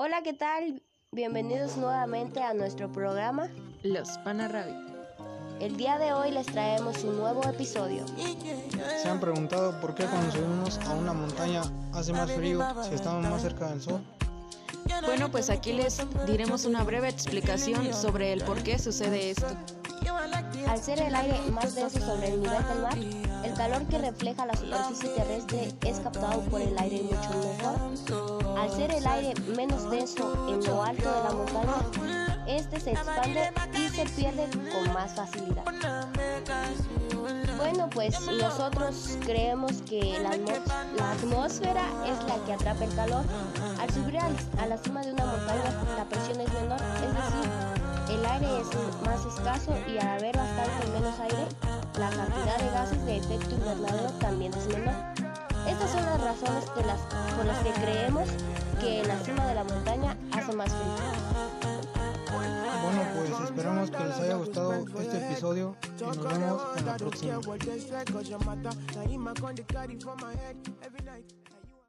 Hola, ¿qué tal? Bienvenidos nuevamente a nuestro programa Los Panarrabi. El día de hoy les traemos un nuevo episodio. ¿Se han preguntado por qué cuando subimos a una montaña hace más frío si estamos más cerca del sol? Bueno, pues aquí les diremos una breve explicación sobre el por qué sucede esto. Al ser el aire más denso sobre el nivel del mar, el calor que refleja la superficie terrestre es captado por el aire mucho mejor. Ser el aire menos denso en lo alto de la montaña, este se expande y se pierde con más facilidad. Bueno, pues nosotros creemos que la, la, atmósfera es la que atrapa el calor. Al subir a la cima de una montaña, la presión es menor, es decir, el aire es más escaso y al haber bastante menos aire, la cantidad de gases de efecto invernadero también es menor. Estas son las razones por las, por las que creemos esperamos que les haya gustado este episodio y nos vemos en la próxima.